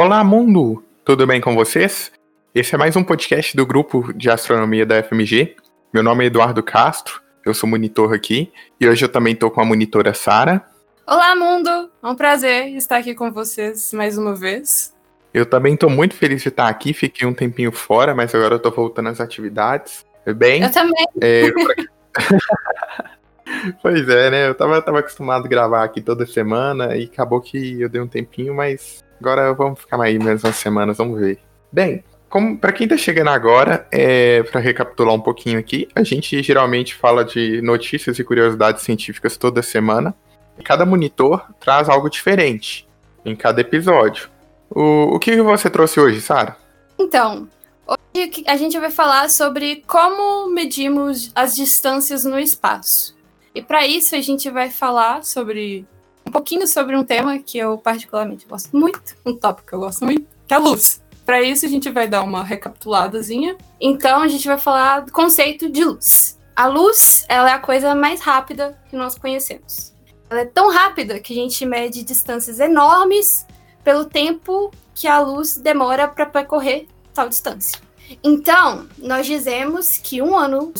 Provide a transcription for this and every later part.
Olá, mundo! Tudo bem com vocês? Esse é mais um podcast do grupo de astronomia da FMG. Meu nome é Eduardo Castro, eu sou monitor aqui e hoje eu também estou com a monitora Sara. Olá, mundo! É um prazer estar aqui com vocês mais uma vez. Eu também estou muito feliz de estar aqui, fiquei um tempinho fora, mas agora eu tô voltando às atividades. Bem, eu também. É... pois é, né? Eu tava, tava acostumado a gravar aqui toda semana e acabou que eu dei um tempinho, mas Agora vamos ficar aí mais umas semanas, vamos ver. Bem, como para quem tá chegando agora, é, para recapitular um pouquinho aqui, a gente geralmente fala de notícias e curiosidades científicas toda semana. Cada monitor traz algo diferente em cada episódio. O, o que você trouxe hoje, Sara? Então, hoje a gente vai falar sobre como medimos as distâncias no espaço. E para isso a gente vai falar sobre um pouquinho sobre um tema que eu particularmente gosto muito, um tópico que eu gosto muito, que é a luz. Para isso a gente vai dar uma recapituladazinha. Então a gente vai falar do conceito de luz. A luz, ela é a coisa mais rápida que nós conhecemos. Ela é tão rápida que a gente mede distâncias enormes pelo tempo que a luz demora para percorrer tal distância. Então, nós dizemos que um ano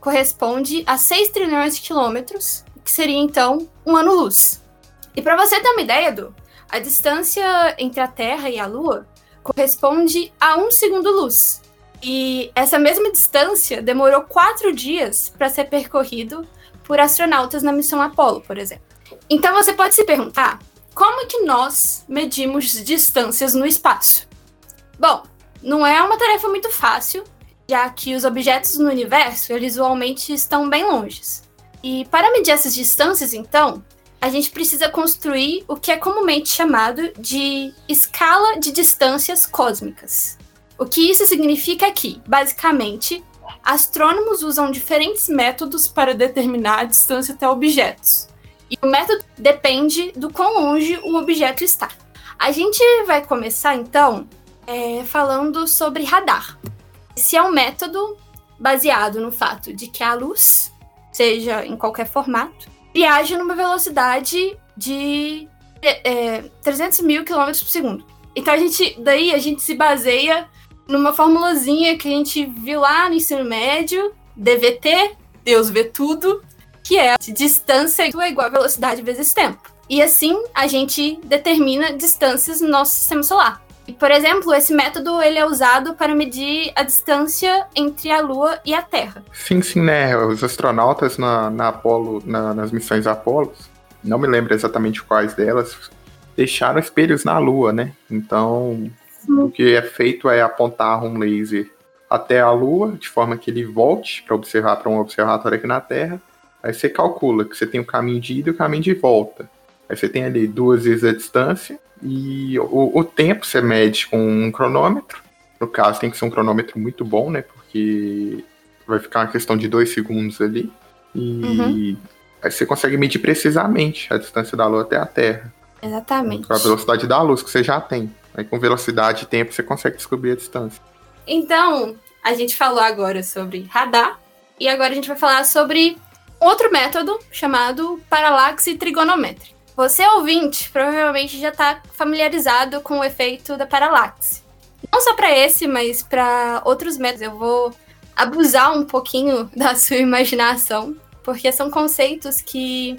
corresponde a 6 trilhões de quilômetros, que seria então um ano-luz. E para você ter uma ideia, Edu, a distância entre a Terra e a Lua corresponde a um segundo-luz. E essa mesma distância demorou quatro dias para ser percorrido por astronautas na missão Apollo, por exemplo. Então você pode se perguntar como é que nós medimos distâncias no espaço? Bom, não é uma tarefa muito fácil, já que os objetos no universo eles usualmente estão bem longe. E para medir essas distâncias, então, a gente precisa construir o que é comumente chamado de escala de distâncias cósmicas. O que isso significa é que, basicamente, astrônomos usam diferentes métodos para determinar a distância até objetos. E o método depende do quão longe o objeto está. A gente vai começar então é, falando sobre radar. Esse é um método baseado no fato de que a luz, seja em qualquer formato, viaja numa velocidade de é, 300 mil quilômetros por segundo. Então a gente, daí a gente se baseia numa formulazinha que a gente viu lá no ensino médio, DVT, Deus vê tudo, que é distância é igual a velocidade vezes tempo. E assim a gente determina distâncias no nosso sistema solar. Por exemplo, esse método ele é usado para medir a distância entre a Lua e a Terra. Sim, sim, né? Os astronautas na, na Apolo, na, nas missões Apolo, não me lembro exatamente quais delas, deixaram espelhos na Lua, né? Então, sim. o que é feito é apontar um laser até a Lua, de forma que ele volte para observar para um observatório aqui na Terra. Aí você calcula que você tem o caminho de ida e o caminho de volta. Aí você tem ali duas vezes a distância e o, o tempo você mede com um cronômetro. No caso, tem que ser um cronômetro muito bom, né? Porque vai ficar uma questão de dois segundos ali. E uhum. aí você consegue medir precisamente a distância da Lua até a Terra. Exatamente. Com a velocidade da luz que você já tem. Aí com velocidade e tempo você consegue descobrir a distância. Então, a gente falou agora sobre radar. E agora a gente vai falar sobre outro método chamado paralaxe trigonométrica. Você, ouvinte, provavelmente já está familiarizado com o efeito da paralaxe. Não só para esse, mas para outros métodos. Eu vou abusar um pouquinho da sua imaginação, porque são conceitos que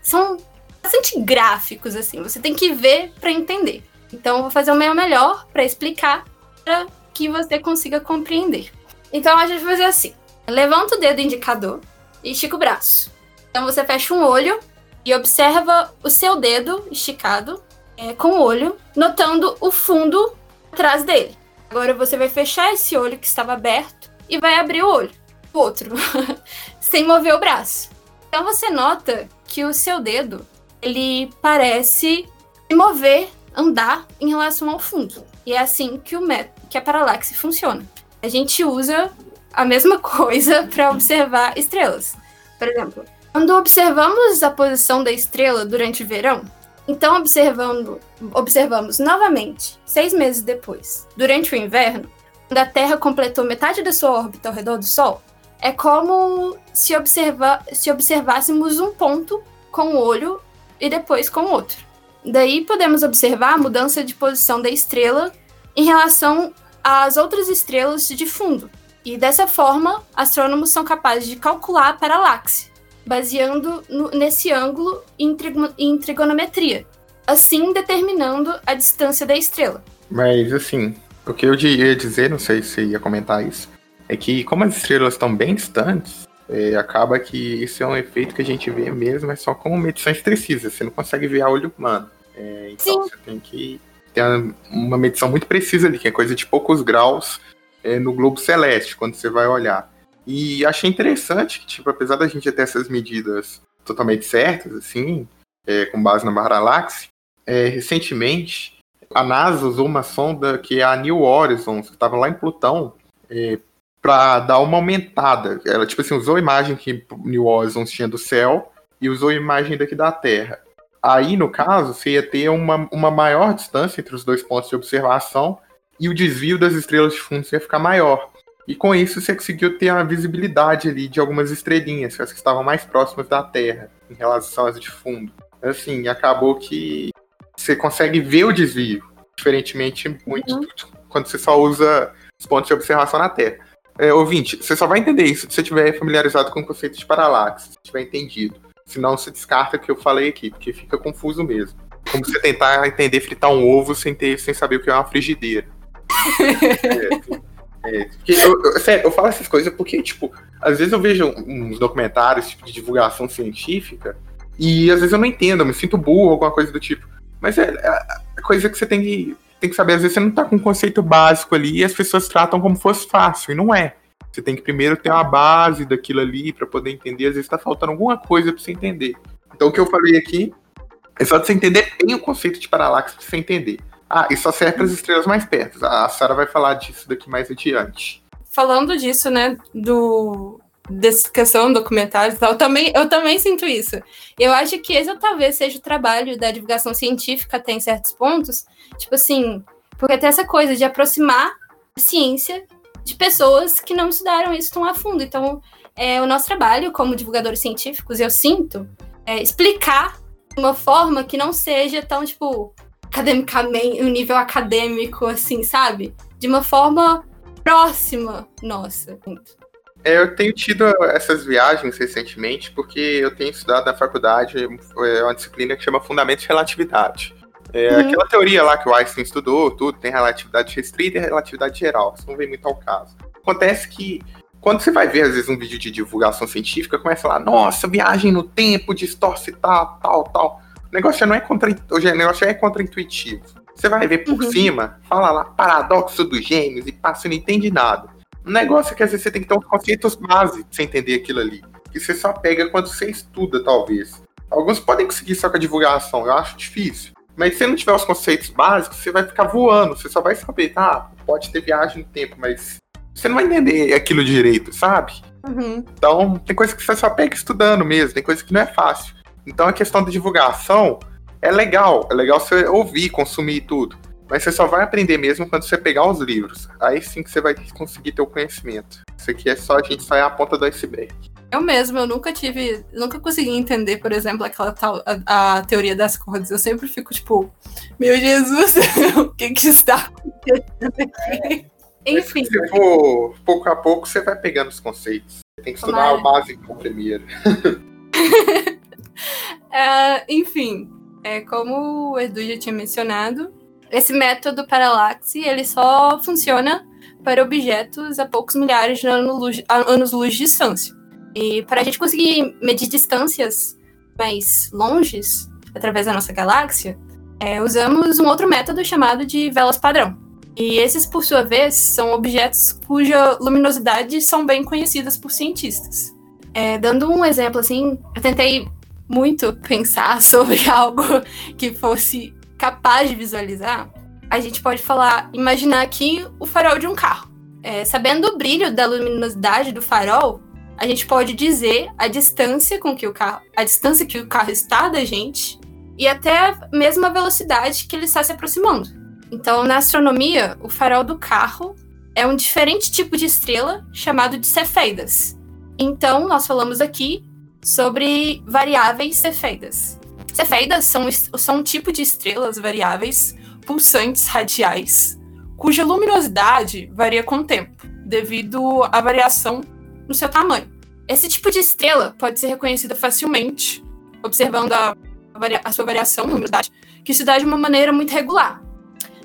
são bastante gráficos, assim. Você tem que ver para entender. Então, eu vou fazer o meu melhor para explicar para que você consiga compreender. Então, a gente vai fazer assim: levanta o dedo indicador e estica o braço. Então, você fecha um olho e observa o seu dedo esticado é, com o olho, notando o fundo atrás dele. Agora você vai fechar esse olho que estava aberto e vai abrir o olho, o outro, sem mover o braço. Então você nota que o seu dedo ele parece se mover, andar em relação ao fundo. E é assim que o que a paralaxe funciona. A gente usa a mesma coisa para observar estrelas. Por exemplo, quando observamos a posição da estrela durante o verão, então observando, observamos novamente, seis meses depois, durante o inverno, quando a Terra completou metade da sua órbita ao redor do Sol, é como se, observa, se observássemos um ponto com o olho e depois com o outro. Daí podemos observar a mudança de posição da estrela em relação às outras estrelas de fundo. E dessa forma, astrônomos são capazes de calcular a paralaxe, baseando no, nesse ângulo em, em trigonometria, assim determinando a distância da estrela. Mas assim, o que eu ia dizer, não sei se ia comentar isso, é que como as estrelas estão bem distantes, é, acaba que isso é um efeito que a gente vê mesmo, é só com medições precisas. Você não consegue ver a olho humano. É, então Sim. você tem que ter uma medição muito precisa ali, que é coisa de poucos graus é, no globo celeste, quando você vai olhar. E achei interessante que, tipo, apesar da gente ter essas medidas totalmente certas, assim, é, com base na Barra é, recentemente a NASA usou uma sonda que é a New Horizons, que estava lá em Plutão, é, para dar uma aumentada. Ela, tipo assim, usou a imagem que New Horizons tinha do céu e usou a imagem daqui da Terra. Aí, no caso, você ia ter uma, uma maior distância entre os dois pontos de observação e o desvio das estrelas de fundo ia ficar maior. E com isso você conseguiu ter a visibilidade ali de algumas estrelinhas, as que estavam mais próximas da Terra, em relação às de fundo. Assim, acabou que você consegue ver o desvio, diferentemente muito uhum. quando você só usa os pontos de observação na Terra. É, ouvinte, você só vai entender isso se você estiver familiarizado com o conceito de paralaxe, se tiver entendido. Senão você descarta o que eu falei aqui, porque fica confuso mesmo. Como você tentar entender fritar um ovo sem, ter, sem saber o que é uma frigideira. é, é, porque eu, eu, sério, eu falo essas coisas porque, tipo, às vezes eu vejo uns documentários tipo, de divulgação científica e às vezes eu não entendo, eu me sinto burro, alguma coisa do tipo. Mas é, é coisa que você tem que, tem que saber. Às vezes você não tá com um conceito básico ali e as pessoas tratam como fosse fácil, e não é. Você tem que primeiro ter uma base daquilo ali para poder entender. Às vezes tá faltando alguma coisa para você entender. Então o que eu falei aqui é só de você entender bem o conceito de paralaxe pra você entender. Ah, e só serve para as estrelas mais perto. A Sara vai falar disso daqui mais adiante. Falando disso, né, do, dessa questão documentários e tal, eu também, eu também sinto isso. Eu acho que esse talvez seja o trabalho da divulgação científica até em certos pontos, tipo assim, porque tem essa coisa de aproximar a ciência de pessoas que não estudaram isso tão a fundo. Então, é, o nosso trabalho como divulgadores científicos, eu sinto, é explicar de uma forma que não seja tão, tipo, academicamente, um nível acadêmico, assim, sabe? De uma forma próxima nossa. É, eu tenho tido essas viagens recentemente porque eu tenho estudado na faculdade uma disciplina que chama Fundamentos de Relatividade. É, uhum. Aquela teoria lá que o Einstein estudou, tudo, tem relatividade restrita e relatividade geral. Isso não vem muito ao caso. Acontece que quando você vai ver, às vezes, um vídeo de divulgação científica, começa lá, nossa, viagem no tempo, distorce tal, tal, tal. O negócio já não é contra, o negócio é contra-intuitivo. Você vai ver por uhum. cima, fala lá, paradoxo dos gêmeos, e passa, não entende nada. O negócio é que às vezes você tem que ter uns conceitos básicos pra você entender aquilo ali. Que você só pega quando você estuda, talvez. Alguns podem conseguir só com a divulgação, eu acho difícil. Mas se você não tiver os conceitos básicos, você vai ficar voando. Você só vai saber, tá? Pode ter viagem no tempo, mas você não vai entender aquilo direito, sabe? Uhum. Então, tem coisa que você só pega estudando mesmo, tem coisa que não é fácil. Então, a questão da divulgação é legal. É legal você ouvir, consumir tudo. Mas você só vai aprender mesmo quando você pegar os livros. Aí sim que você vai conseguir ter o conhecimento. Isso aqui é só a gente sair a ponta do iceberg. Eu mesmo, eu nunca tive, nunca consegui entender, por exemplo, aquela tal, a, a teoria das cordas. Eu sempre fico tipo, meu Jesus, o que que está acontecendo aqui? Enfim. Se for pouco a pouco, você vai pegando os conceitos. Tem que estudar o básico primeiro. uh, enfim, é, como o Edu já tinha mencionado, esse método paralaxe ele só funciona para objetos a poucos milhares de anos-luz anos de distância. E para a gente conseguir medir distâncias mais longes através da nossa galáxia, é, usamos um outro método chamado de velas padrão. E esses, por sua vez, são objetos cuja luminosidade são bem conhecidas por cientistas. É, dando um exemplo assim, eu tentei muito pensar sobre algo que fosse capaz de visualizar, a gente pode falar, imaginar aqui o farol de um carro. É, sabendo o brilho da luminosidade do farol, a gente pode dizer a distância com que o carro, a distância que o carro está da gente e até a mesma velocidade que ele está se aproximando. Então, na astronomia, o farol do carro é um diferente tipo de estrela chamado de cefeidas. Então, nós falamos aqui sobre variáveis cefeidas. Cefeidas são, são um tipo de estrelas variáveis pulsantes radiais, cuja luminosidade varia com o tempo, devido à variação no seu tamanho. Esse tipo de estrela pode ser reconhecida facilmente, observando a, a sua variação, luminosidade, que se dá de uma maneira muito regular.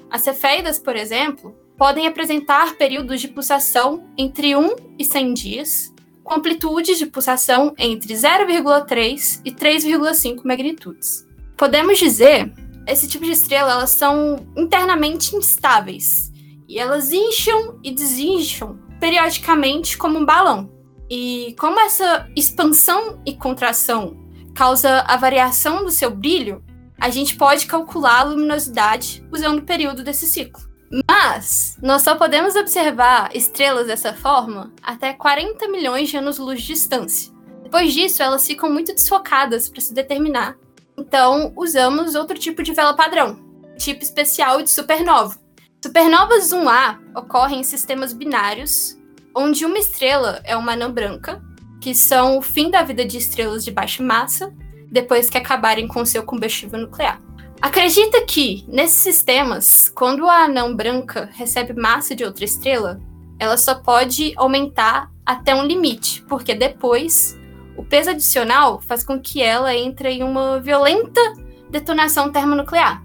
As cefeidas, por exemplo, podem apresentar períodos de pulsação entre 1 e 100 dias, com amplitudes de pulsação entre 0,3 e 3,5 magnitudes. Podemos dizer, esse tipo de estrela elas são internamente instáveis e elas incham e desincham periodicamente como um balão. E como essa expansão e contração causa a variação do seu brilho, a gente pode calcular a luminosidade usando o período desse ciclo. Mas nós só podemos observar estrelas dessa forma até 40 milhões de anos-luz de distância. Depois disso, elas ficam muito desfocadas para se determinar. Então, usamos outro tipo de vela padrão, tipo especial de supernova. Supernovas 1A ocorrem em sistemas binários, onde uma estrela é uma anã branca, que são o fim da vida de estrelas de baixa massa, depois que acabarem com seu combustível nuclear. Acredita que, nesses sistemas, quando a anã branca recebe massa de outra estrela, ela só pode aumentar até um limite, porque depois o peso adicional faz com que ela entre em uma violenta detonação termonuclear.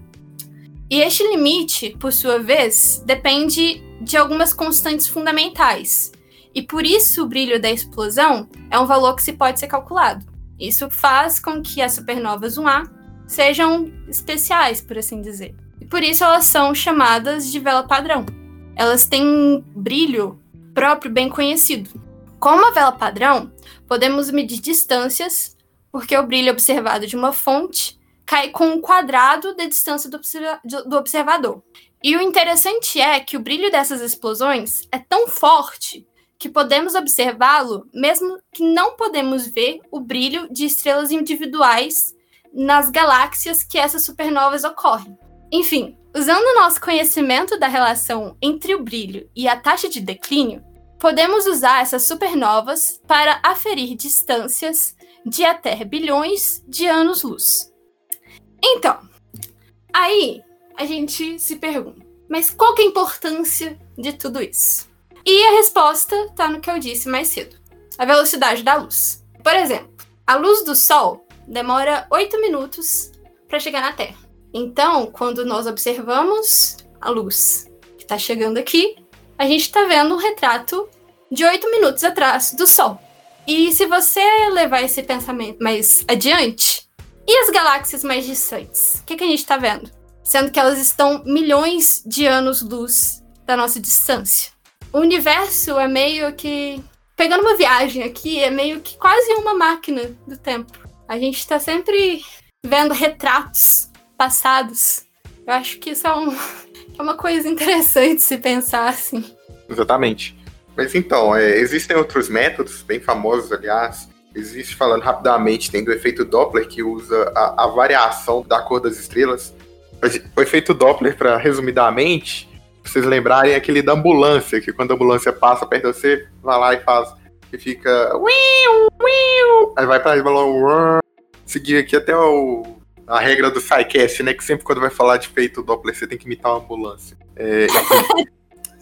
E este limite, por sua vez, depende de algumas constantes fundamentais. E por isso o brilho da explosão é um valor que se pode ser calculado. Isso faz com que as supernovas 1A sejam especiais, por assim dizer. E por isso elas são chamadas de vela padrão. Elas têm um brilho próprio bem conhecido. Com uma vela padrão, podemos medir distâncias, porque o brilho observado de uma fonte cai com um quadrado da distância do, observa do observador. E o interessante é que o brilho dessas explosões é tão forte que podemos observá-lo, mesmo que não podemos ver o brilho de estrelas individuais nas galáxias que essas supernovas ocorrem. Enfim, usando o nosso conhecimento da relação entre o brilho e a taxa de declínio, podemos usar essas supernovas para aferir distâncias de até bilhões de anos-luz. Então, aí a gente se pergunta, mas qual é a importância de tudo isso? E a resposta está no que eu disse mais cedo: a velocidade da luz. Por exemplo, a luz do Sol demora 8 minutos para chegar na Terra. Então, quando nós observamos a luz que está chegando aqui, a gente está vendo um retrato de 8 minutos atrás do Sol. E se você levar esse pensamento mais adiante, e as galáxias mais distantes? O que, que a gente está vendo? Sendo que elas estão milhões de anos-luz da nossa distância. O universo é meio que. Pegando uma viagem aqui, é meio que quase uma máquina do tempo. A gente está sempre vendo retratos passados. Eu acho que isso é, um, é uma coisa interessante se pensar assim. Exatamente. Mas então, é, existem outros métodos, bem famosos, aliás. Existe, falando rapidamente, tem do efeito Doppler, que usa a, a variação da cor das estrelas. O efeito Doppler, para resumidamente, pra vocês lembrarem, é aquele da ambulância, que quando a ambulância passa perto de você, vai lá e faz que fica. Aí vai pra balão. Seguir aqui até o, a regra do SciCast, né? Que sempre quando vai falar de feito Doppler, você tem que imitar uma ambulância. É,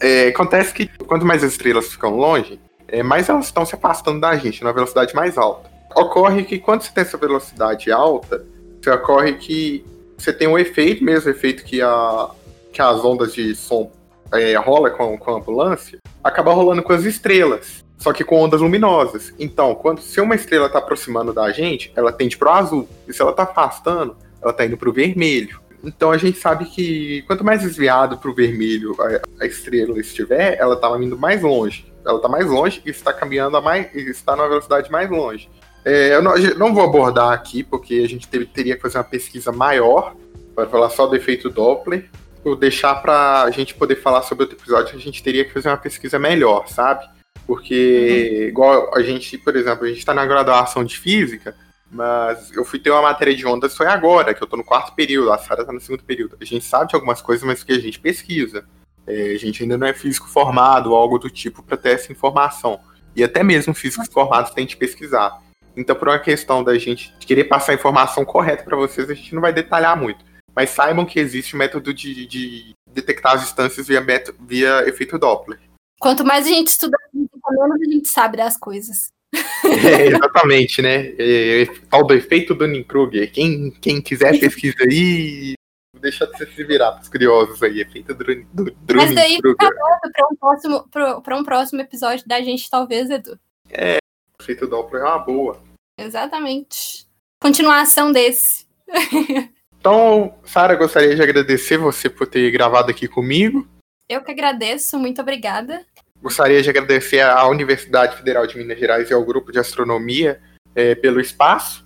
é, acontece que quanto mais as estrelas ficam longe, é, mais elas estão se afastando da gente, numa velocidade mais alta. Ocorre que quando você tem essa velocidade alta, ocorre que você tem um efeito, mesmo efeito que, a, que as ondas de som é, rola com, com a ambulância, acaba rolando com as estrelas só que com ondas luminosas. Então, quando se uma estrela está aproximando da gente, ela tende para o azul. E se ela está afastando, ela está indo para o vermelho. Então a gente sabe que quanto mais desviado para o vermelho a, a, estrela estiver, ela está indo mais longe. Ela está mais longe e está caminhando a mais, está numa velocidade mais longe. É, eu não, não, vou abordar aqui porque a gente teria que fazer uma pesquisa maior para falar só do efeito Doppler. Vou deixar para a gente poder falar sobre outro episódio. A gente teria que fazer uma pesquisa melhor, sabe? Porque, uhum. igual a gente, por exemplo, a gente está na graduação de física, mas eu fui ter uma matéria de ondas foi agora, que eu estou no quarto período, a Sara está no segundo período. A gente sabe de algumas coisas, mas que a gente pesquisa. É, a gente ainda não é físico formado ou algo do tipo para ter essa informação. E até mesmo físicos formados têm de pesquisar. Então, por uma questão da gente querer passar a informação correta para vocês, a gente não vai detalhar muito. Mas saibam que existe o método de, de detectar as distâncias via, via efeito Doppler. Quanto mais a gente estuda, menos a gente sabe das coisas. É, exatamente, né? É, tal do efeito Dunning-Kruger. Quem, quem quiser pesquisa aí, deixa de se virar para os curiosos aí. Efeito Dunning-Kruger. Mas daí fica para um, próximo, um próximo episódio da gente, talvez, Edu. É, o efeito Doppler é uma boa. Exatamente. Continuação desse. então, Sara, gostaria de agradecer você por ter gravado aqui comigo. Eu que agradeço, muito obrigada. Gostaria de agradecer à Universidade Federal de Minas Gerais e ao Grupo de Astronomia é, pelo espaço.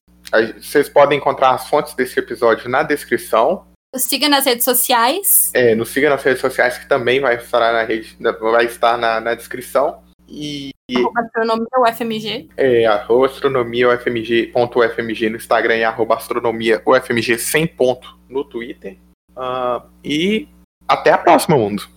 Vocês podem encontrar as fontes desse episódio na descrição. Nos siga nas redes sociais. É, nos siga nas redes sociais, que também vai estar na, rede, vai estar na, na descrição. E. Arroba astronomia UFMG. É, arroba astronomia UFMG, ponto UFMG no Instagram e arroba astronomia UFMG 100 ponto no Twitter. Uh, e até a próxima, mundo.